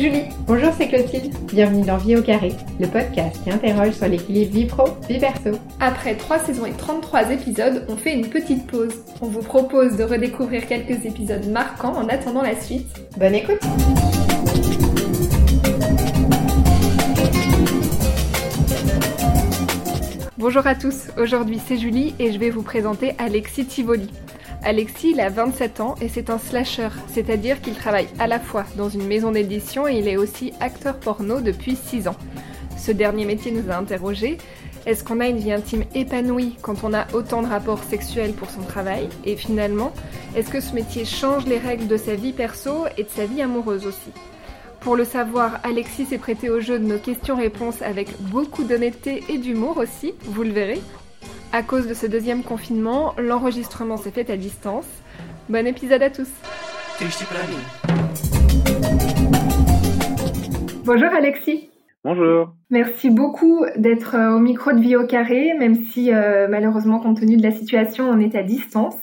c'est Julie. Bonjour, c'est Clotilde. Bienvenue dans Vie au carré, le podcast qui interroge sur l'équilibre vie pro, vie perso. Après 3 saisons et 33 épisodes, on fait une petite pause. On vous propose de redécouvrir quelques épisodes marquants en attendant la suite. Bonne écoute Bonjour à tous, aujourd'hui c'est Julie et je vais vous présenter Alexis Tivoli. Alexis, il a 27 ans et c'est un slasher, c'est-à-dire qu'il travaille à la fois dans une maison d'édition et il est aussi acteur porno depuis 6 ans. Ce dernier métier nous a interrogés. Est-ce qu'on a une vie intime épanouie quand on a autant de rapports sexuels pour son travail? Et finalement, est-ce que ce métier change les règles de sa vie perso et de sa vie amoureuse aussi? Pour le savoir, Alexis s'est prêté au jeu de nos questions-réponses avec beaucoup d'honnêteté et d'humour aussi, vous le verrez. À cause de ce deuxième confinement, l'enregistrement s'est fait à distance. Bon épisode à tous. Bonjour Alexis. Bonjour. Merci beaucoup d'être euh, au micro de Vie au carré, même si euh, malheureusement, compte tenu de la situation, on est à distance.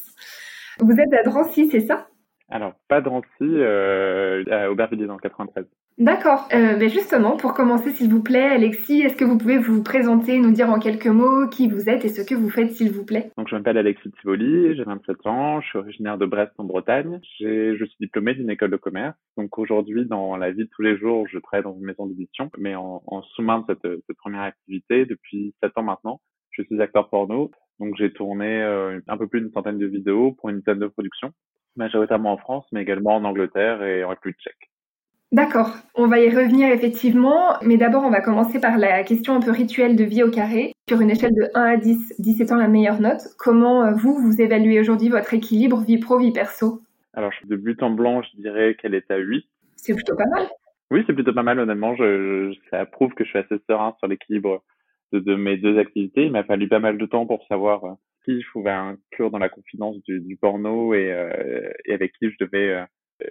Vous êtes à Drancy, c'est ça? Alors, pas Drancy, euh, à Aubervilliers dans le 93. D'accord. Euh, ben justement, pour commencer, s'il vous plaît, Alexis, est-ce que vous pouvez vous présenter, nous dire en quelques mots qui vous êtes et ce que vous faites, s'il vous plaît? Donc, je m'appelle Alexis Tivoli, j'ai 27 ans, je suis originaire de Brest en Bretagne. Je suis diplômé d'une école de commerce. Donc, aujourd'hui, dans la vie de tous les jours, je travaille dans une maison d'édition, mais en, en sous-main de cette, cette, première activité depuis 7 ans maintenant. Je suis acteur porno. Donc, j'ai tourné euh, un peu plus d'une centaine de vidéos pour une dizaine de productions, majoritairement en France, mais également en Angleterre et en République tchèque. D'accord, on va y revenir effectivement, mais d'abord on va commencer par la question un peu rituelle de vie au carré. Sur une échelle de 1 à 10, 10 étant la meilleure note, comment euh, vous, vous évaluez aujourd'hui votre équilibre vie pro, vie perso? Alors de but en blanc, je dirais qu'elle est à 8. C'est plutôt pas mal. Oui, c'est plutôt pas mal honnêtement, je, je, ça prouve que je suis assez serein sur l'équilibre de, de, mes deux activités. Il m'a fallu pas mal de temps pour savoir euh, qui je pouvais inclure dans la confidence du, du porno et, euh, et, avec qui je devais... Euh,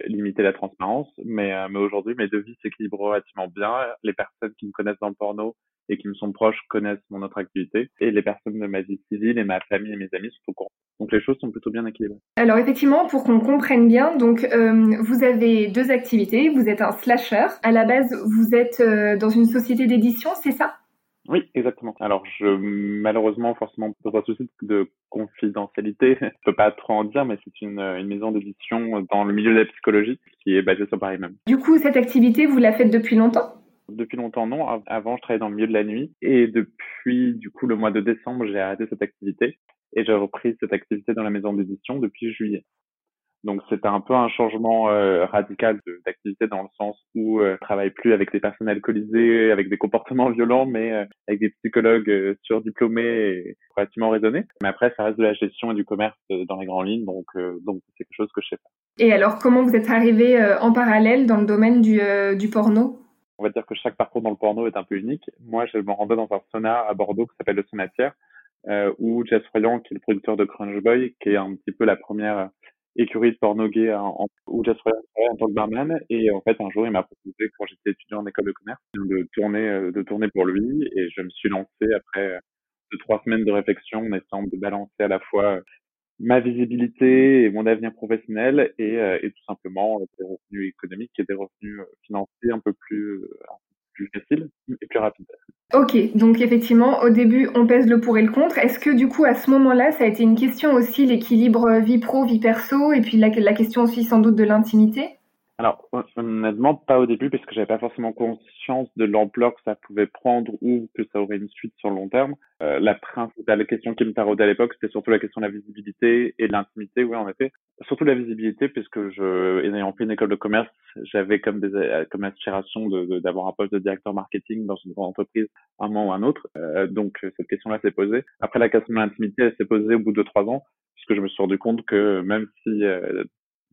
limiter la transparence, mais, euh, mais aujourd'hui, mes deux vies s'équilibrent relativement bien. Les personnes qui me connaissent dans le porno et qui me sont proches connaissent mon autre activité, et les personnes de ma vie civile et ma famille et mes amis sont au courant. Donc les choses sont plutôt bien équilibrées. Alors effectivement, pour qu'on comprenne bien, donc euh, vous avez deux activités. Vous êtes un slasher. À la base, vous êtes euh, dans une société d'édition, c'est ça? Oui, exactement. Alors, je, malheureusement, forcément, pour un souci de confidentialité, je peux pas trop en dire, mais c'est une, une maison d'édition dans le milieu de la psychologie qui est basée sur Paris même. Du coup, cette activité, vous la faites depuis longtemps? Depuis longtemps, non. Avant, je travaillais dans le milieu de la nuit. Et depuis, du coup, le mois de décembre, j'ai arrêté cette activité. Et j'ai repris cette activité dans la maison d'édition depuis juillet. Donc c'était un peu un changement euh, radical d'activité dans le sens où euh, je travaille plus avec des personnes alcoolisées, avec des comportements violents, mais euh, avec des psychologues euh, surdiplômés et relativement raisonnés. Mais après, ça reste de la gestion et du commerce euh, dans les grandes lignes, donc donc c'est quelque chose que je sais pas. Et alors, comment vous êtes arrivé en parallèle dans le domaine du, du porno? On va dire que chaque parcours dans le porno est un peu unique. Moi, je me rendais dans un sauna à Bordeaux qui s'appelle le Sonatière, où Jess Froyant, qui est le producteur de Crunch Boy, qui est un petit peu la première écurie de porno gay en, où en tant que barman. Et en fait un jour il m'a proposé quand j'étais étudiant en école de commerce de tourner euh, de tourner pour lui. Et je me suis lancé après euh, deux trois semaines de réflexion en essayant de balancer à la fois euh, ma visibilité et mon avenir professionnel et, et tout simplement des revenus économiques et des revenus financiers un peu plus plus facile et plus rapide. Ok, donc effectivement, au début, on pèse le pour et le contre. Est-ce que du coup, à ce moment-là, ça a été une question aussi, l'équilibre vie pro, vie perso, et puis la, la question aussi sans doute de l'intimité? Alors, honnêtement, pas au début, parce que j'avais pas forcément conscience de l'ampleur que ça pouvait prendre ou que ça aurait une suite sur le long terme. Euh, la principale question qui me taraudait à l'époque, c'était surtout la question de la visibilité et de l'intimité, oui, en effet. Surtout la visibilité, puisque je, ayant fait une école de commerce, j'avais comme des, comme aspiration de, d'avoir un poste de directeur marketing dans une grande entreprise, un moment ou un autre. Euh, donc, cette question-là s'est posée. Après, la question de l'intimité, elle s'est posée au bout de trois ans, puisque je me suis rendu compte que même si euh,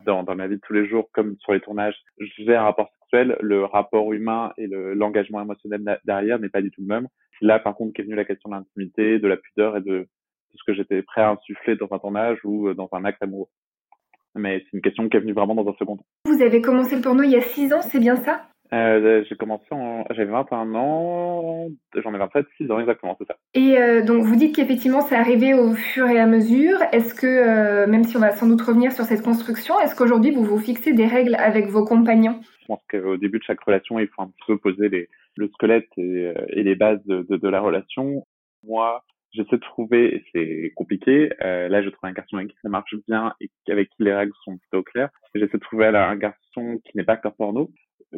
dans, dans ma vie de tous les jours, comme sur les tournages, j'ai un rapport sexuel, le rapport humain et l'engagement émotionnel derrière n'est pas du tout le même. Là, par contre, qu'est venue la question de l'intimité, de la pudeur et de, de ce que j'étais prêt à insuffler dans un tournage ou euh, dans un acte amoureux. Mais c'est une question qui est venue vraiment dans un second temps. Vous avez commencé le porno il y a six ans, c'est bien ça? Euh, j'ai commencé en, j'avais 21 ans, j'en ai 27, 6 ans exactement, c'est ça. Et euh, donc vous dites qu'effectivement c'est arrivé au fur et à mesure. Est-ce que, euh, même si on va sans doute revenir sur cette construction, est-ce qu'aujourd'hui vous vous fixez des règles avec vos compagnons? Je pense qu'au début de chaque relation, il faut un petit peu poser les, le squelette et, et les bases de, de, de, la relation. Moi, j'essaie de trouver, et c'est compliqué, euh, là je trouve un garçon avec qui ça marche bien et avec qui les règles sont plutôt claires. J'essaie de trouver un garçon qui n'est pas acteur porno,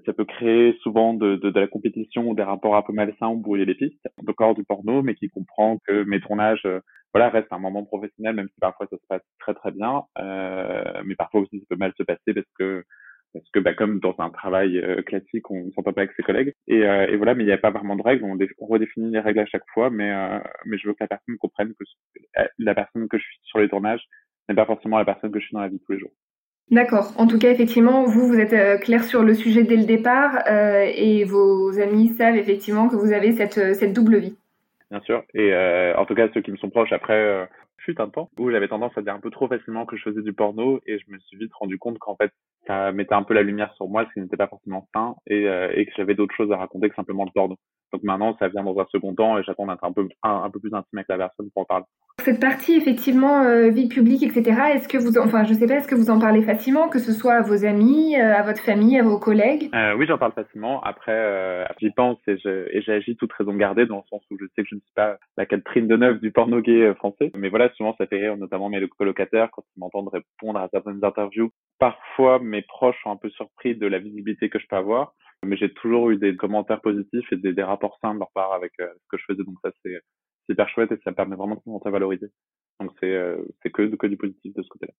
ça peut créer souvent de, de, de, la compétition ou des rapports un peu malsains ou brouiller les pistes, de corps du porno, mais qui comprend que mes tournages, euh, voilà, restent un moment professionnel, même si parfois ça se passe très très bien, euh, mais parfois aussi ça peut mal se passer parce que parce que bah, comme dans un travail euh, classique, on ne s'entend pas avec ses collègues. Et, euh, et voilà, mais il n'y a pas vraiment de règles. On, redéfinit les règles à chaque fois, mais euh, mais je veux que la personne comprenne que la personne que je suis sur les tournages n'est pas forcément la personne que je suis dans la vie tous les jours. D'accord. En tout cas, effectivement, vous, vous êtes euh, clair sur le sujet dès le départ euh, et vos amis savent effectivement que vous avez cette, euh, cette double vie. Bien sûr. Et en tout cas, ceux qui me sont proches, après, fut un temps où j'avais tendance à dire un peu trop facilement que je faisais du porno et je me suis vite rendu compte qu'en fait, ça mettait un peu la lumière sur moi, ce qui n'était pas forcément sain et, et que j'avais d'autres choses à raconter que simplement le porno. Donc maintenant, ça vient dans un second temps et j'attends d'être un peu, un, un, peu plus intime avec la personne pour en parler. Cette partie, effectivement, euh, vie publique, etc., est-ce que vous, enfin, je sais pas, est-ce que vous en parlez facilement, que ce soit à vos amis, euh, à votre famille, à vos collègues? Euh, Oui, j'en parle facilement. Après, euh, j'y pense et, je, j'agis toute raison gardée dans le sens où je sais que je ne suis pas la Catherine Deneuve du porno gay euh, français. Mais voilà, souvent, ça fait rire notamment mes colocataires quand ils m'entendent répondre à certaines interviews. Parfois, mes proches sont un peu surpris de la visibilité que je peux avoir mais j'ai toujours eu des commentaires positifs et des, des rapports sains de leur part avec euh, ce que je faisais. Donc ça, c'est hyper chouette et ça permet vraiment de se sentir valorisé. Donc c'est euh, c'est que, que du positif de ce côté-là.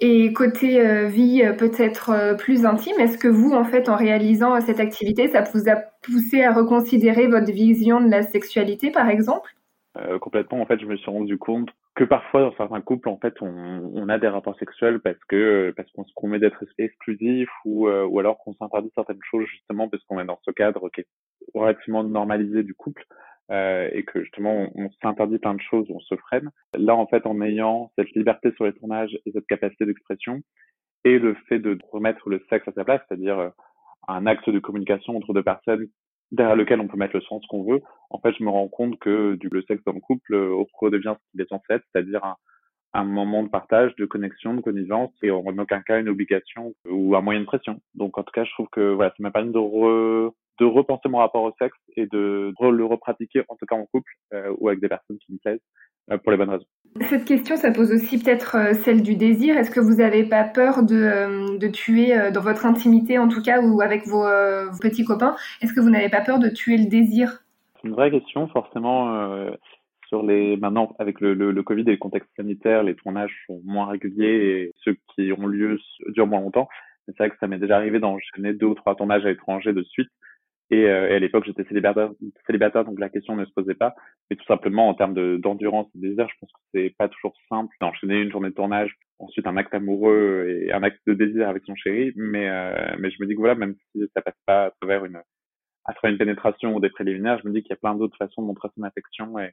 Et côté euh, vie peut-être plus intime, est-ce que vous, en fait, en réalisant cette activité, ça vous a poussé à reconsidérer votre vision de la sexualité, par exemple? Complètement. En fait, je me suis rendu compte que parfois dans certains couples en fait on, on a des rapports sexuels parce que parce qu'on se promet d'être exclusif ou euh, ou alors qu'on s'interdit certaines choses justement parce qu'on est dans ce cadre qui est relativement normalisé du couple euh, et que justement on, s'interdit plein de choses on se freine. Là en fait en ayant cette liberté sur les tournages et cette capacité d'expression et le fait de remettre le sexe à sa place c'est-à-dire euh, un acte de communication entre deux personnes derrière lequel on peut mettre le sens qu'on veut, en fait, je me rends compte que du sexe dans le couple euh, redevient ce qu'il est censé être, c'est-à-dire un, un, moment de partage, de connexion, de connivence, et en aucun cas une obligation ou un moyen de pression. Donc, en tout cas, je trouve que voilà, ça m'a permis de, re, de repenser mon rapport au sexe et de, le repratiquer, en tout cas en couple euh, ou avec des personnes qui me plaisent, euh, pour les bonnes raisons. Cette question, ça pose aussi peut-être euh, celle du désir. Est-ce que vous n'avez pas peur de, euh, de tuer dans votre intimité, en tout cas, ou avec vos, vos petits copains, est-ce que vous n'avez pas peur de tuer le désir? C'est une vraie question, forcément. sur les maintenant avec le, le, le, Covid et le contexte sanitaire, les tournages sont moins réguliers et ceux qui ont lieu durent moins longtemps. C'est vrai que ça m'est déjà arrivé d'enchaîner deux ou trois tournages à l'étranger de suite et, euh, et à l'époque, j'étais célibataire, donc la question ne se posait pas. Mais tout simplement, en termes d'endurance et de désir, je pense que c'est pas toujours simple d'enchaîner une journée de tournage, ensuite un acte amoureux et un acte de désir avec son chéri. Mais, euh, mais je me dis que voilà, même si ça passe pas à travers une, à travers une pénétration ou des préliminaires, je me dis qu'il y a plein d'autres façons de montrer son affection et,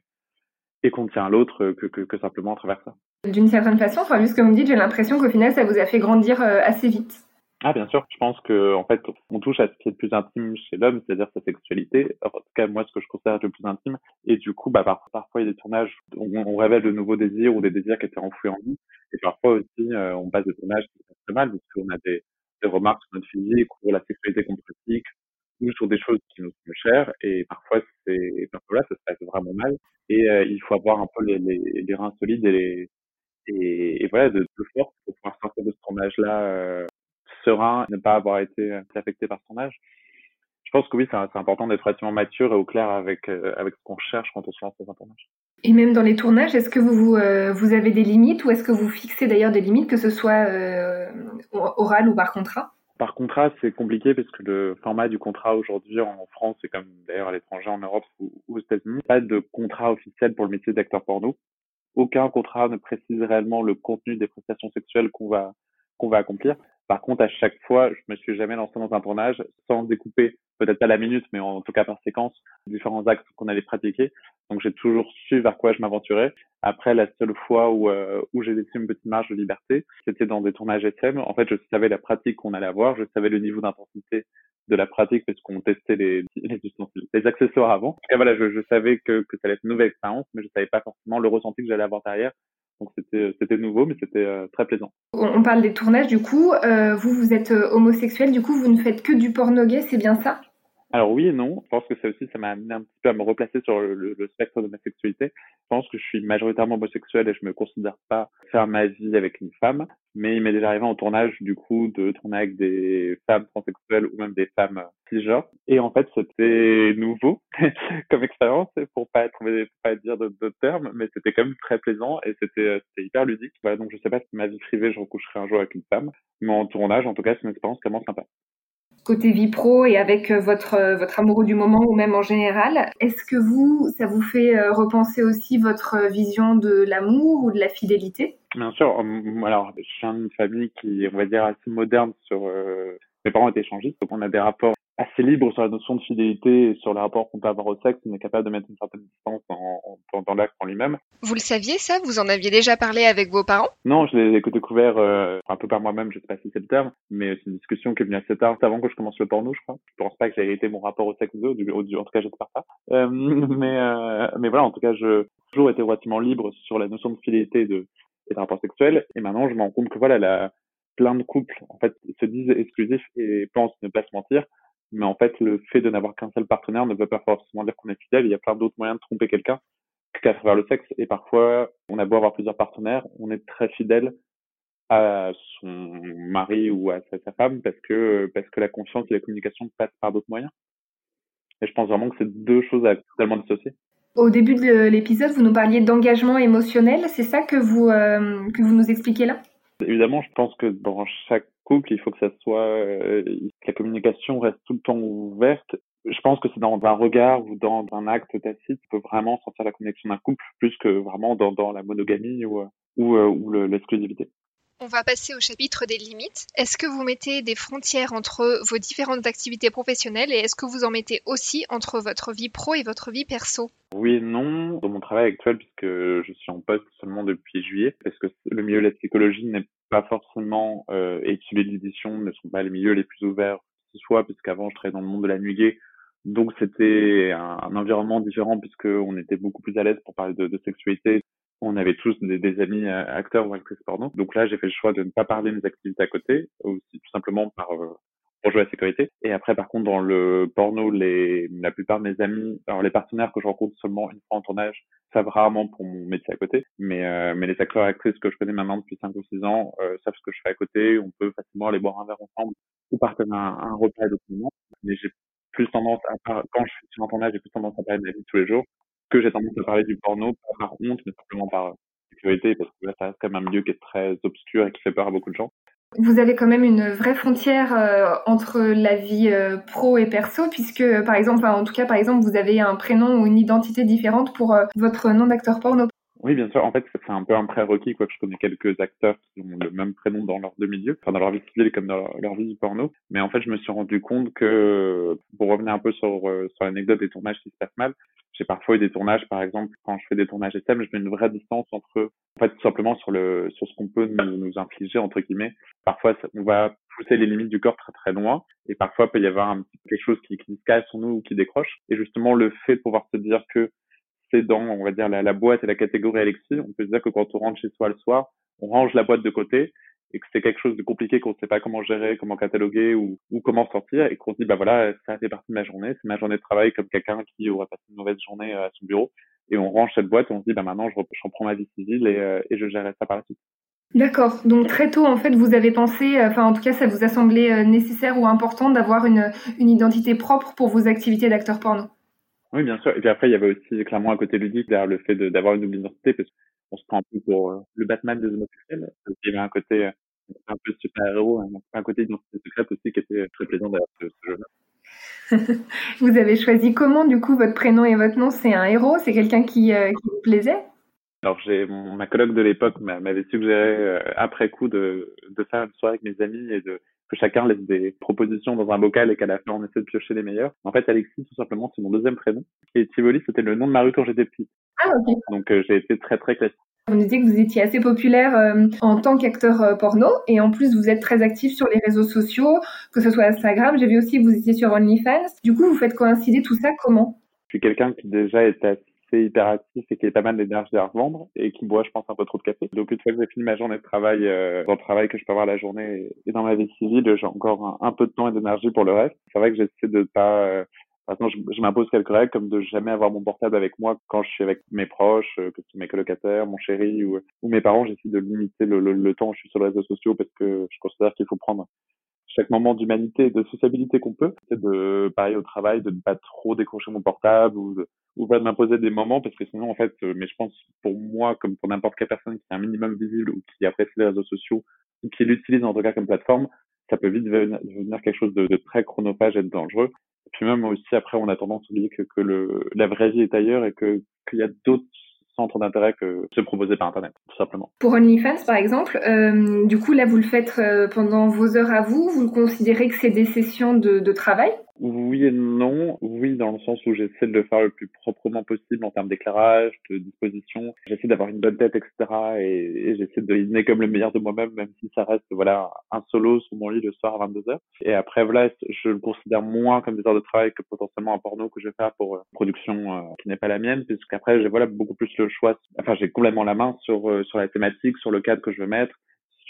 et qu'on tient l'autre que, que, que, simplement à travers ça. D'une certaine façon, enfin, vu ce que vous me dites, j'ai l'impression qu'au final, ça vous a fait grandir euh, assez vite. Ah bien sûr, je pense que en fait on touche à ce qui est le plus intime chez l'homme, c'est-à-dire sa sexualité. En tout cas moi ce que je considère le plus intime. Et du coup bah parfois il y a des tournages où on, révèle de nouveaux désirs ou des désirs qui étaient enfouis en nous. Et parfois aussi euh, on passe des tournages qui sont très mal parce qu'on a des, des remarques sur notre physique ou la sexualité qu'on pratique ou sur des choses qui nous sont chères. Et parfois c'est parfois là ça se passe vraiment mal. Et euh, il faut avoir un peu les, les, les reins solides et les et, et voilà de, de force pour pouvoir sortir de ce tournage là. Euh, serein, ne pas avoir été affecté par son âge. Je pense que oui, c'est important d'être relativement mature et au clair avec, euh, avec ce qu'on cherche quand on se lance dans un tournage. Et même dans les tournages, est-ce que vous, vous, euh, vous, avez des limites ou est-ce que vous fixez d'ailleurs des limites, que ce soit euh, oral ou par contrat? Par contrat, c'est compliqué parce que le format du contrat aujourd'hui en France, et comme d'ailleurs à l'étranger, en Europe ou, ou aux États-Unis, pas de contrat officiel pour le métier d'acteur porno. Aucun contrat ne précise réellement le contenu des prestations sexuelles qu'on va qu'on va accomplir. Par contre, à chaque fois, je me suis jamais lancé dans un tournage sans découper, peut-être pas la minute, mais en tout cas par séquence, différents actes qu'on allait pratiquer. Donc j'ai toujours su vers quoi je m'aventurais. Après, la seule fois où, euh, où j'ai laissé une petite marge de liberté, c'était dans des tournages SM. En fait, je savais la pratique qu'on allait avoir, je savais le niveau d'intensité de la pratique parce qu'on testait les, les, les, accessoires avant. Et voilà, je, je savais que, que ça allait être une nouvelle expérience, mais je savais pas forcément le ressenti que j'allais avoir derrière. Donc c'était nouveau, mais c'était euh, très plaisant. On parle des tournages du coup. Euh, vous vous êtes euh, homosexuel, du coup vous ne faites que du porno gay, c'est bien ça? Alors oui et non. Je pense que ça aussi, ça m'a amené un petit peu à me replacer sur le, le, spectre de ma sexualité. Je pense que je suis majoritairement homosexuel et je me considère pas faire ma vie avec une femme. Mais il m'est déjà arrivé en tournage, du coup, de tourner avec des femmes transsexuelles ou même des femmes cisgenres. Et en fait, c'était nouveau comme expérience, pour pas trouver, pas dire d'autres termes, mais c'était quand même très plaisant et c'était, c'était hyper ludique. Voilà, donc je sais pas si ma vie privée, je recoucherai un jour avec une femme, mais en tournage, en tout cas, c'est une expérience vraiment sympa côté vie pro et avec euh, votre euh, votre amoureux du moment ou même en général. Est-ce que vous, ça vous fait euh, repenser aussi votre vision de l'amour ou de la fidélité? Bien sûr. Alors, je suis d'une famille qui, on va dire, assez moderne sur. mes parents étaient échangistes, donc on a des rapports assez libre sur la notion de fidélité et sur le rapport qu'on peut avoir au sexe, on est capable de mettre une certaine distance en, en, dans l'acte en lui-même. Vous le saviez ça? Vous en aviez déjà parlé avec vos parents? Non, je l'ai découvert euh, un peu par moi-même, je sais pas si c'est le terme, mais c'est une discussion qui est venue assez tard, avant que je commence le porno, je crois. Je pense pas que j'ai hérité mon rapport au sexe d'eux, en tout cas j'espère pas. Euh, mais, euh, mais voilà, en tout cas, je toujours été relativement libre sur la notion de fidélité et de, et de rapport sexuel, et maintenant je me rends compte que voilà, la, plein de couples en fait se disent exclusifs et pensent ne pas se mentir mais en fait, le fait de n'avoir qu'un seul partenaire ne veut pas forcément dire qu'on est fidèle. Il y a plein d'autres moyens de tromper quelqu'un qu'à travers le sexe. Et parfois, on a beau avoir plusieurs partenaires, on est très fidèle à son mari ou à sa, femme parce que parce que la confiance et la communication passent par d'autres moyens. Et je pense vraiment que c'est deux choses à totalement dissocier. Au début de l'épisode, vous nous parliez d'engagement émotionnel. C'est ça que vous euh, que vous nous expliquez là? Évidemment, je pense que dans chaque couple, il faut que ça soit euh, que la communication reste tout le temps ouverte. Je pense que c'est dans un regard ou dans un acte tacite qui peut vraiment sortir la connexion d'un couple plus que vraiment dans, dans la monogamie ou, ou, euh, ou l'exclusivité. On va passer au chapitre des limites. Est-ce que vous mettez des frontières entre vos différentes activités professionnelles et est-ce que vous en mettez aussi entre votre vie pro et votre vie perso? Oui et non. Dans mon travail actuel, puisque je suis en poste seulement depuis juillet, parce que le milieu de la psychologie n'est pas forcément, euh, et ne sont pas les milieux les plus ouverts ce soit, puisqu'avant je travaillais dans le monde de la nuit donc c'était un, environnement différent puisqu'on était beaucoup plus à l'aise pour parler de, de sexualité on avait tous des, amis euh, acteurs ou actrices porno. Donc là, j'ai fait le choix de ne pas parler de mes activités à côté, aussi tout simplement par euh, pour jouer à la sécurité. Et après, par contre, dans le porno, les, la plupart de mes amis, alors les partenaires que je rencontre seulement une fois en tournage, savent rarement pour mon métier à côté. Mais, euh, mais les acteurs et actrices que je connais maintenant depuis 5 ou 6 ans savent ce que je fais à côté. On peut facilement aller boire un verre ensemble ou partager un, un repas et Mais j'ai plus tendance à, quand je suis un tournage, j'ai plus tendance à parler de ma vie tous les jours que j'ai tendance à parler du porno, par honte, mais simplement par sécurité, parce que là, ça reste quand même un milieu qui est très obscur et qui fait peur à beaucoup de gens. Vous avez quand même une vraie frontière euh, entre la vie euh, pro et perso, puisque par exemple, en tout cas, par exemple, vous avez un prénom ou une identité différente pour euh, votre nom d'acteur porno. Oui, bien sûr. En fait, c'est un peu un prérequis, quoi. Je connais quelques acteurs qui ont le même prénom dans leur deux enfin dans leur vie civile comme dans leur, vie porno. Mais en fait, je me suis rendu compte que, pour revenir un peu sur, sur l'anecdote des tournages qui se passent mal, j'ai parfois eu des tournages, par exemple, quand je fais des tournages SM, je mets une vraie distance entre, en fait, tout simplement sur le, sur ce qu'on peut nous, nous infliger, entre guillemets. Parfois, on va pousser les limites du corps très très loin, et parfois, il peut y avoir un quelque chose qui, qui se casse sur nous ou qui décroche. Et justement, le fait de pouvoir se dire que c'est dans, on va dire, la, la boîte et la catégorie Alexis, on peut se dire que quand on rentre chez soi le soir, on range la boîte de côté, et que c'est quelque chose de compliqué qu'on ne sait pas comment gérer, comment cataloguer ou, ou comment sortir et qu'on se dit bah voilà ça fait partie de ma journée, c'est ma journée de travail comme quelqu'un qui aurait passé une mauvaise journée euh, à son bureau et on range cette boîte et on se dit bah maintenant je, reprends ma vie civile et, euh, et je gère ça par la suite. D'accord. Donc très tôt, en fait, vous avez pensé, euh, enfin en tout cas, ça vous a semblé nécessaire ou important d'avoir une, une identité propre pour vos activités d'acteur porno? Oui, bien sûr. Et puis après, il y avait aussi clairement un côté ludique derrière le fait d'avoir une double identité, parce qu'on se prend un peu pour le Batman des homosexuels. Il y avait un côté un peu super-héros, un, un côté d'identité secrète aussi qui était très plaisant d'ailleurs ce, ce jeu-là. vous avez choisi comment du coup votre prénom et votre nom? C'est un héros? C'est quelqu'un qui, euh, qui, vous plaisait? Alors j'ai ma collègue de l'époque m'avait suggéré euh, après coup de, de faire une soirée avec mes amis et de que chacun laisse des propositions dans un bocal et qu'à la fin on essaie de piocher les meilleurs. En fait, Alexis, tout simplement, c'est mon deuxième prénom. Et Tivoli, c'était le nom de ma rue quand j'étais petit. Ah, ok. Donc euh, j'ai été très très classique. Vous nous disiez que vous étiez assez populaire euh, en tant qu'acteur euh, porno et en plus vous êtes très actif sur les réseaux sociaux, que ce soit Instagram. J'ai vu aussi que vous étiez sur OnlyFans. Du coup, vous faites coïncider tout ça comment? Je suis quelqu'un qui déjà est assez hyperactif et qui est pas mal d'énergie à revendre et qui boit, je pense, un peu trop de café. Donc une fois que j'ai fini ma journée de travail, euh, dans le travail que je peux avoir la journée et dans ma vie civile, j'ai encore un, peu de temps et d'énergie pour le reste. C'est vrai que j'essaie de pas Maintenant, je, m'impose quelques règles comme de jamais avoir mon portable avec moi quand je suis avec mes proches, euh, que ce soit mes colocataires, mon chéri ou, mes parents. J'essaie de limiter le, le, le, temps où je suis sur les réseaux sociaux parce que je considère qu'il faut prendre chaque moment d'humanité et de sociabilité qu'on peut. C'est de, pareil au travail, de ne pas trop décrocher mon portable ou de, ou de m'imposer des moments parce que sinon, en fait, euh, mais je pense pour moi, comme pour n'importe quelle personne qui est un minimum visible ou qui apprécie les réseaux sociaux ou qui l'utilise en tout cas comme plateforme, ça peut vite devenir quelque chose de, très chronophage et de dangereux puis même aussi après on a tendance à oublier que, le, la vraie vie est ailleurs et que qu'il y a d'autres centres d'intérêt que se proposer par internet tout simplement. Pour OnlyFans par exemple, euh, du coup là vous le faites euh, pendant vos heures à vous, vous considérez que c'est des sessions de, de travail? Oui et non. Oui, dans le sens où j'essaie de le faire le plus proprement possible en termes d'éclairage, de disposition. J'essaie d'avoir une bonne tête, etc. Et, j'essaie de donner comme le meilleur de moi-même, même si ça reste, voilà, un solo sur mon lit le soir à 22 h Et après, voilà, je le considère moins comme des heures de travail que potentiellement un porno que je vais faire pour une euh, production euh, qui n'est pas la mienne, puisqu'après, j'ai voilà beaucoup plus le choix. Enfin, j'ai complètement la main sur euh, sur la thématique, sur le cadre que je veux mettre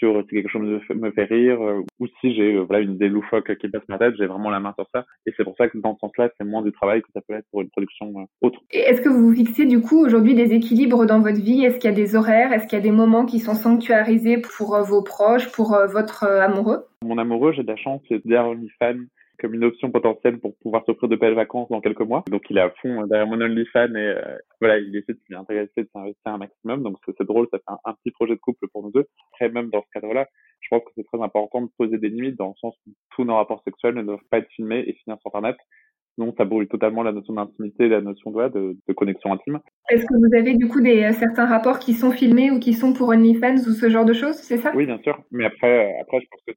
sur si quelque chose me fait, me fait rire euh, ou si j'ai euh, voilà une idée loufoque qui passe ma tête, j'ai vraiment la main sur ça. Et c'est pour ça que dans ce sens-là, c'est moins du travail que ça peut être pour une production euh, autre. Et est-ce que vous vous fixez du coup aujourd'hui des équilibres dans votre vie? Est-ce qu'il y a des horaires? Est-ce qu'il y a des moments qui sont sanctuarisés pour vos proches, pour votre amoureux? Mon amoureux, j'ai de la chance, c'est derrière fan comme une option potentielle pour pouvoir s'offrir de belles vacances dans quelques mois. Donc il est à fond derrière mon OnlyFans et euh, voilà, il essaie de s'y intéresser, de s'investir un maximum. Donc c'est drôle, ça fait un, petit projet de couple pour nous deux. Après même dans ce cadre-là, je pense que c'est très important de poser des limites dans le sens où tous nos rapports sexuels ne doivent pas être filmés et finir sur Internet. Sinon, ça brûle totalement la notion d'intimité, la notion de, de, de connexion intime. Est-ce que vous avez du coup des euh, certains rapports qui sont filmés ou qui sont pour OnlyFans ou ce genre de choses, c'est ça? Oui, bien sûr. Mais après, euh, après, je pense que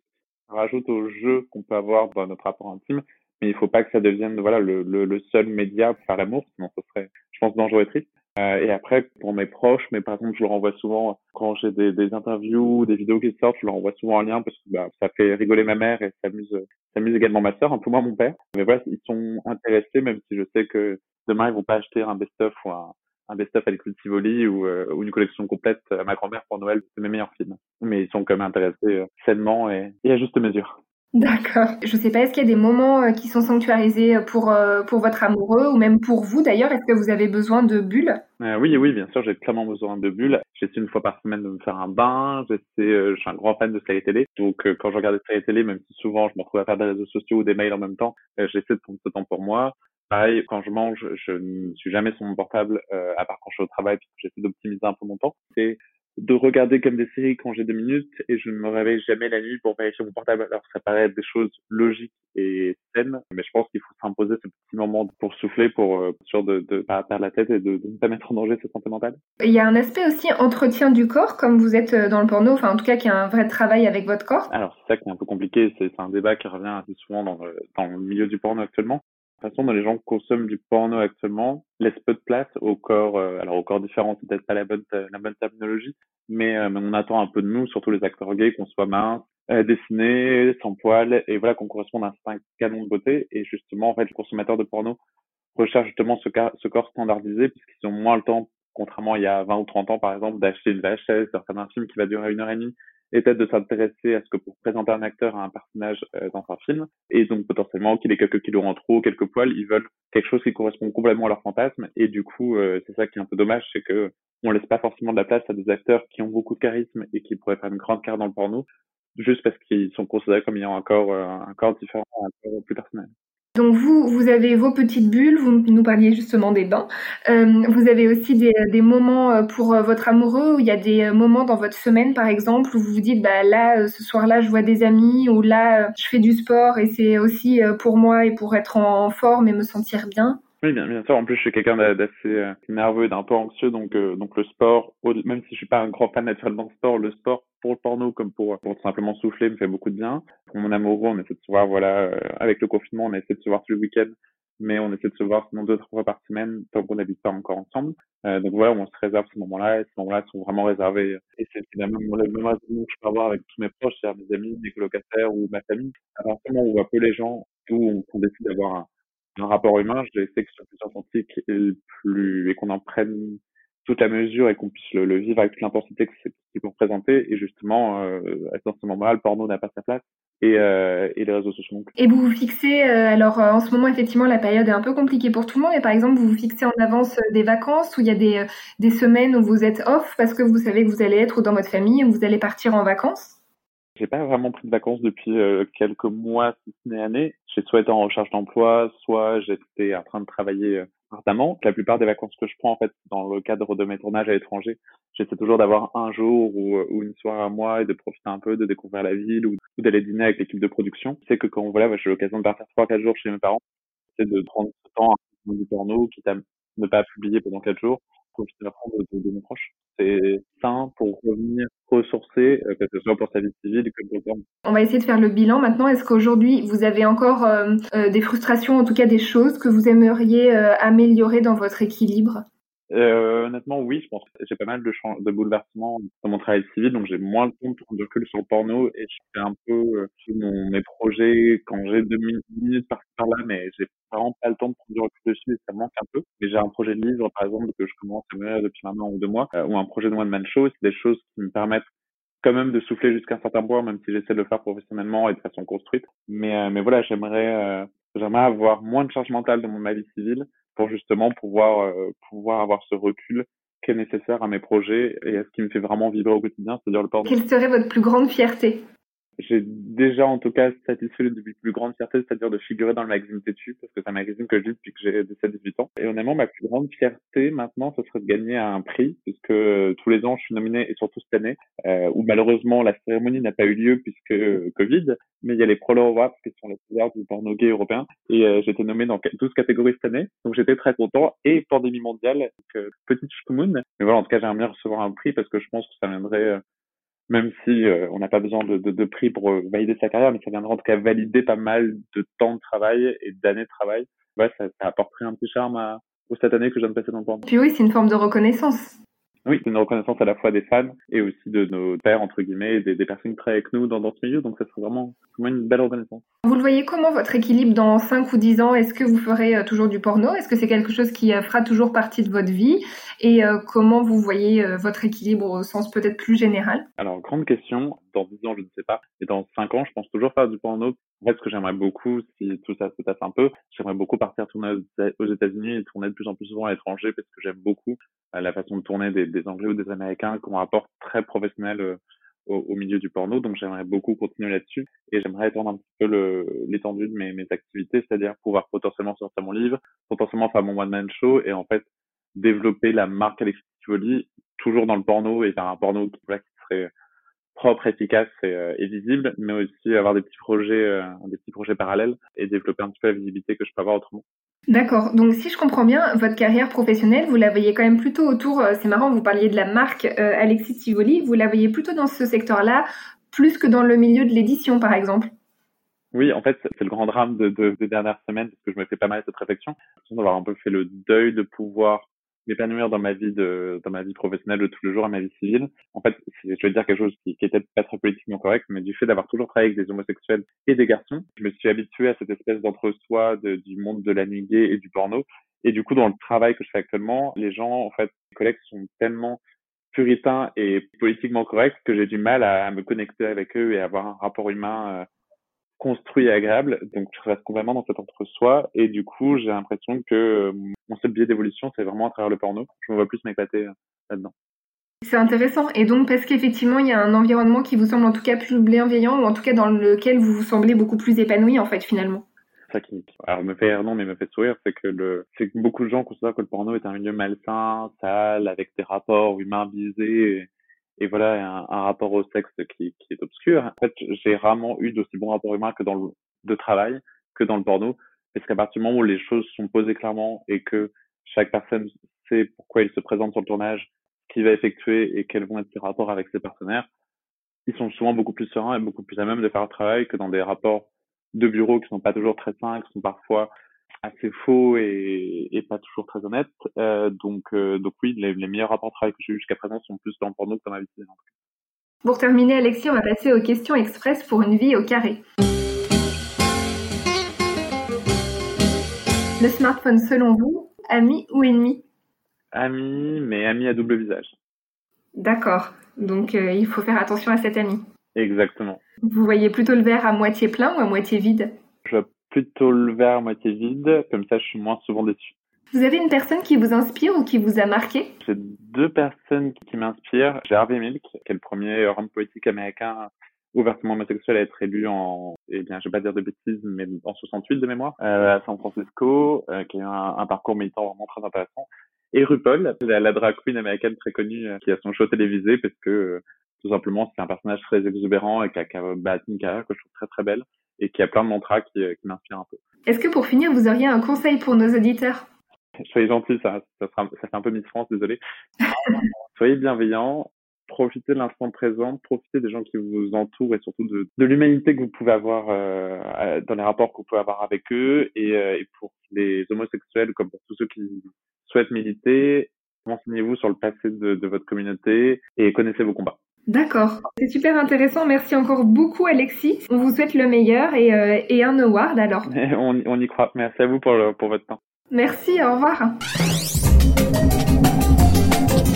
rajoute au jeu qu'on peut avoir dans notre rapport intime, mais il faut pas que ça devienne voilà le, le, le seul média pour faire l'amour, sinon ce serait, je pense, dangereux et triste. Euh, et après, pour mes proches, mais par exemple, je leur envoie souvent, quand j'ai des, des interviews, des vidéos qui sortent, je leur envoie souvent un lien parce que bah, ça fait rigoler ma mère et ça amuse, ça amuse également ma sœur, un peu moins mon père. Mais voilà, ils sont intéressés, même si je sais que demain, ils vont pas acheter un best-of ou un, un best-of avec le Tivoli ou, euh, ou, une collection complète à ma grand-mère pour Noël, c'est mes meilleurs films. Mais ils sont quand même intéressés euh, sainement et, et, à juste mesure. D'accord. Je sais pas, est-ce qu'il y a des moments euh, qui sont sanctuarisés pour, euh, pour votre amoureux ou même pour vous d'ailleurs? Est-ce que vous avez besoin de bulles? Euh, Oui, oui, bien sûr, j'ai clairement besoin de bulles. J'essaie une fois par semaine de me faire un bain. J'essaie, je suis un grand fan de séries télé. Donc quand je regarde des séries télé, même si souvent je me retrouve à faire des réseaux sociaux ou des mails en même temps, j'essaie de prendre ce temps pour moi. Pareil, quand je mange, je ne suis jamais sur mon portable, euh, à part quand je suis au travail, puisque j'essaie d'optimiser un peu mon temps. C'est de regarder comme des séries quand j'ai deux minutes et je ne me réveille jamais la nuit pour vérifier mon portable. Alors ça paraît être des choses logiques et saines, mais je pense qu'il faut s'imposer ce petit moment pour souffler, pour euh, sûr de ne pas perdre la tête et de, de, ne pas mettre en danger sa santé mentale. Il y a un aspect aussi entretien du corps, comme vous êtes euh, dans le porno, enfin en tout cas qui a un vrai travail avec votre corps. Alors c'est ça qui est un peu compliqué, c'est un débat qui revient assez souvent dans le, dans le milieu du porno actuellement toute façon, dans les gens consomment du porno actuellement, laisse peu de place au corps, euh, alors au corps différent, c'est peut-être pas la bonne, la terminologie, mais, euh, mais, on attend un peu de nous, surtout les acteurs gays, qu'on soit mince, euh, dessinés, sans poils, et voilà, qu'on corresponde à un certain canon de beauté. Et justement, en fait, les consommateurs de porno recherchent justement ce, ce corps standardisé, puisqu'ils ont moins le temps, contrairement il y a 20 ou 30 ans, par exemple, d'acheter une VHS, de faire un film qui va durer une heure et demie, peut-être de s'intéresser à ce que pour présenter un acteur à un personnage euh, dans un film, et donc potentiellement qu'il ait quelques kilos en trop, quelques poils, ils veulent quelque chose qui correspond complètement à leur fantasme, et du coup, euh, c'est ça qui est un peu dommage, c'est que on laisse pas forcément de la place à des acteurs qui ont beaucoup de charisme et qui pourraient faire une grande carrière dans le porno, juste parce qu'ils sont considérés comme ayant un corps, euh, un corps différent, un corps plus personnel. Donc vous, vous avez vos petites bulles, vous nous parliez justement des bains. Euh, vous avez aussi des, des, moments euh, pour euh, votre amoureux, où il y a des euh, moments dans votre semaine par exemple, où vous vous dites, bah là, ce soir-là, je vois des amis, ou là, je fais du sport et c'est aussi pour moi et pour être en forme et me sentir bien. Oui, bien, sûr. En plus, je suis quelqu'un d'assez euh, nerveux et d'un peu anxieux, donc euh, donc le sport, même si je suis pas un grand fan naturellement de sport, le sport pour le porno comme pour pour simplement souffler me fait beaucoup de bien. Pour mon amoureux, on essaie de se voir, voilà, euh, avec le confinement, on essaie de se voir tous les week-ends, mais on essaie de se voir sinon deux trois fois par semaine tant qu'on n'habite pas encore ensemble. donc voilà, on se réserve ces moments-là, et ces moments-là sont vraiment réservés. Et c'est finalement le même raison que je peux avoir avec tous mes proches, c'est-à-dire mes amis, mes colocataires ou ma famille. À partir du moment où on voit peu les gens, où on, décide d'avoir un un rapport humain, je sais que sur plus authentique et plus et qu'on en prenne toute la mesure et qu'on puisse le, vivre avec toute l'intensité que c'est qui peut représenter. Et justement, euh, à ce moment-là, le porno n'a pas sa place. Et, euh, et les réseaux sociaux. Et vous vous fixez, euh, alors euh, en ce moment effectivement la période est un peu compliquée pour tout le monde, mais par exemple vous vous fixez en avance des vacances où il y a des, des semaines où vous êtes off parce que vous savez que vous allez être dans votre famille et vous allez partir en vacances? J'ai pas vraiment pris de vacances depuis euh, quelques mois, si ce n'est années. J'ai soit été en recherche d'emploi, soit j'étais en train de travailler euh, ardemment. La plupart des vacances que je prends, en fait, dans le cadre de mes tournages à l'étranger, j'essaie toujours d'avoir un jour ou, euh, une soirée à moi et de profiter un peu, de découvrir la ville ou, d'aller dîner avec l'équipe de production. C'est que quand voilà, j'ai l'occasion de partir trois, quatre jours chez mes parents, c'est de prendre ce temps à du porno, quitte à ne pas publier pendant quatre jours, de. C'est pour revenir ressourcer, euh, que ce soit pour sa vie civile pour le On va essayer de faire le bilan maintenant. Est-ce qu'aujourd'hui, vous avez encore euh, euh, des frustrations, en tout cas des choses que vous aimeriez améliorer dans votre équilibre? Euh, honnêtement, oui, je pense j'ai pas mal de, de bouleversements dans mon travail civil, donc j'ai moins le temps de prendre de recul sur le porno et je fais un peu euh, mon, mes projets quand j'ai deux minutes par par-là, mais j'ai vraiment pas le temps de prendre du recul dessus et ça manque un peu. Mais j'ai un projet de livre, par exemple, que je commence à mener depuis maintenant ou deux mois, euh, ou un projet de one-man show, c'est des choses qui me permettent quand même de souffler jusqu'à un certain point, même si j'essaie de le faire professionnellement et de façon construite. Mais, euh, mais voilà, j'aimerais, j'aimerais avoir moins de charge mentale dans mon vie civile pour justement pouvoir euh, pouvoir avoir ce recul qui est nécessaire à mes projets et à ce qui me fait vraiment vibrer au quotidien, c'est-à-dire le porno. Quelle serait votre plus grande fierté? J'ai déjà en tout cas satisfait le plus grande fierté, c'est-à-dire de figurer dans le magazine Tétu, parce que c'est un magazine que je lis depuis que j'ai 17-18 ans. Et honnêtement, ma plus grande fierté maintenant, ce serait de gagner un prix, puisque euh, tous les ans, je suis nominé, et surtout cette année, euh, où malheureusement la cérémonie n'a pas eu lieu puisque euh, Covid, mais il y a les Prolo Awards qui sont les pouvoirs du porno gay européen, et euh, j'ai été nommé dans 12 catégories cette année, donc j'étais très content, et pandémie mondiale, donc petite choumoun. Mais voilà, en tout cas, j'aimerais bien recevoir un prix parce que je pense que ça viendrait même si euh, on n'a pas besoin de, de, de, prix pour euh, valider sa carrière, mais ça viendra en tout cas valider pas mal de temps de travail et d'années de travail. Ouais, ça, ça apporterait un petit charme à, aux cette année que je viens de passer dans le temps. Puis oui, c'est une forme de reconnaissance. Oui, c'est une reconnaissance à la fois des fans et aussi de nos pères, entre guillemets, des, des personnes qui travaillent avec nous dans, dans ce milieu. Donc, ça serait vraiment, vraiment une belle reconnaissance. Vous le voyez comment, votre équilibre dans 5 ou 10 ans? Est-ce que vous ferez euh, toujours du porno? Est-ce que c'est quelque chose qui euh, fera toujours partie de votre vie? Et euh, comment vous voyez votre équilibre au sens peut-être plus général? Alors, grande question. Dans 10 ans, je ne sais pas. Et dans 5 ans, je pense toujours faire du porno. En fait, ce que j'aimerais beaucoup, si tout ça se passe un peu, j'aimerais beaucoup partir tourner aux États-Unis et tourner de plus en plus souvent à l'étranger parce que j'aime beaucoup la façon de tourner des, Anglais ou des Américains qui ont un rapport très professionnel euh, au, milieu du porno. Donc j'aimerais beaucoup continuer là-dessus et j'aimerais étendre un petit peu l'étendue de mes, activités, c'est-à-dire pouvoir potentiellement sortir mon livre, potentiellement faire mon one-man show et en fait développer la marque Alexis Tivoli toujours dans le porno et faire un porno qui serait propre, efficace et, euh, et, visible, mais aussi avoir des petits projets, euh, des petits projets parallèles et développer un petit peu la visibilité que je peux avoir autrement. D'accord. Donc, si je comprends bien, votre carrière professionnelle, vous la voyez quand même plutôt autour, euh, c'est marrant, vous parliez de la marque euh, Alexis Tivoli, vous la voyez plutôt dans ce secteur-là, plus que dans le milieu de l'édition, par exemple? Oui, en fait, c'est le grand drame de, de, des dernières semaines, parce que je me fais pas mal cette réflexion, d'avoir un peu fait le deuil de pouvoir m'épanouir dans ma vie de dans ma vie professionnelle de tous les jours à ma vie civile. En fait, je vais dire quelque chose qui, qui était pas très politiquement correct, mais du fait d'avoir toujours travaillé avec des homosexuels et des garçons, je me suis habitué à cette espèce d'entre-soi du monde de la nuit gay et du porno. Et du coup, dans le travail que je fais actuellement, les gens, en fait, mes collègues sont tellement puritains et politiquement corrects que j'ai du mal à, me connecter avec eux et à avoir un rapport humain euh, construit et agréable. Donc, je reste complètement dans cet entre-soi. Et du coup, j'ai l'impression que euh, mon seul biais d'évolution, c'est vraiment à travers le porno. Je me vois plus m'éclater euh, là-dedans. C'est intéressant. Et donc, parce qu'effectivement, il y a un environnement qui vous semble en tout cas plus bienveillant, ou en tout cas dans lequel vous vous semblez beaucoup plus épanoui, en fait, finalement. Ça qui, alors, me fait non, mais me fait sourire, c'est que le, c'est que beaucoup de gens considèrent que le porno est un milieu malsain, sale, avec des rapports humains visés et voilà un, rapport au sexe qui, qui est obscur. En fait, j'ai rarement eu d'aussi bons rapports humains que dans le de travail que dans le porno Parce qu'à partir du moment où les choses sont posées clairement et que chaque personne sait pourquoi il se présente sur le tournage, ce qu'il va effectuer et quels vont être ses rapports avec ses partenaires, ils sont souvent beaucoup plus sereins et beaucoup plus à même de faire le travail que dans des rapports de bureau qui sont pas toujours très sains, qui sont parfois assez faux et, et pas toujours très honnêtes. Euh, donc, euh, donc oui, les, les, meilleurs rapports de travail que j'ai eu jusqu'à présent sont plus dans le porno que dans ma vie Pour terminer, Alexis, on va passer aux questions express pour une vie au carré. Le smartphone, selon vous, ami ou ennemi? Ami, mais ami à double visage. D'accord. Donc, euh, il faut faire attention à cet ami. Exactement. Vous voyez plutôt le verre à moitié plein ou à moitié vide? Plutôt le verre à moitié vide, comme ça je suis moins souvent déçu. Vous avez une personne qui vous inspire ou qui vous a marqué? J'ai deux personnes qui m'inspirent. J'ai Harvey Milk, qui est le premier homme politique américain ouvertement homosexuel à être élu en, eh bien, je vais pas dire de bêtises, mais en 68 de mémoire, euh, à San Francisco, euh, qui a un, un, parcours militant vraiment très intéressant. Et RuPaul, la, la drag queen américaine très connue, euh, qui a son show télévisé parce que euh, tout simplement c'est un personnage très exubérant et qui a, qui a bâti une carrière que je trouve très très belle et qui a plein de mantras qui, euh, qui m'inspirent un peu. Est-ce que pour finir, vous auriez un conseil pour nos auditeurs? Soyez gentils, ça, ça, sera, ça fait un peu Miss France, désolé. Soyez bienveillants, profitez de l'instant présent, profitez des gens qui vous entourent et surtout de, de l'humanité que vous pouvez avoir euh, dans les rapports que vous pouvez avoir avec eux. Et, euh, et, pour les homosexuels, comme pour tous ceux qui souhaitent militer, renseignez-vous sur le passé de, de votre communauté et connaissez vos combats. D'accord, c'est super intéressant. Merci encore beaucoup Alexis. On vous souhaite le meilleur et, euh, et un award alors. on, on, y croit. Merci à vous pour, le, pour votre temps. Merci, au revoir.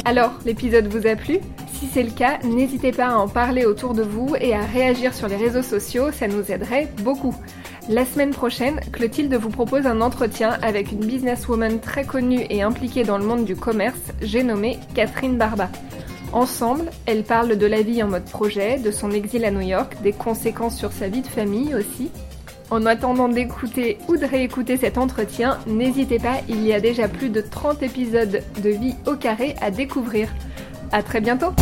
Alors, l'épisode vous a plu? Si c'est le cas, n'hésitez pas à en parler autour de vous et à réagir sur les réseaux sociaux, ça nous aiderait beaucoup. La semaine prochaine, Clotilde vous propose un entretien avec une businesswoman très connue et impliquée dans le monde du commerce, j'ai nommé Catherine Barba. Ensemble, elle parle de la vie en mode projet, de son exil à New York, des conséquences sur sa vie de famille aussi. En attendant d'écouter ou de réécouter cet entretien, n'hésitez pas, il y a déjà plus de 30 épisodes de Vie au carré à découvrir. À très bientôt!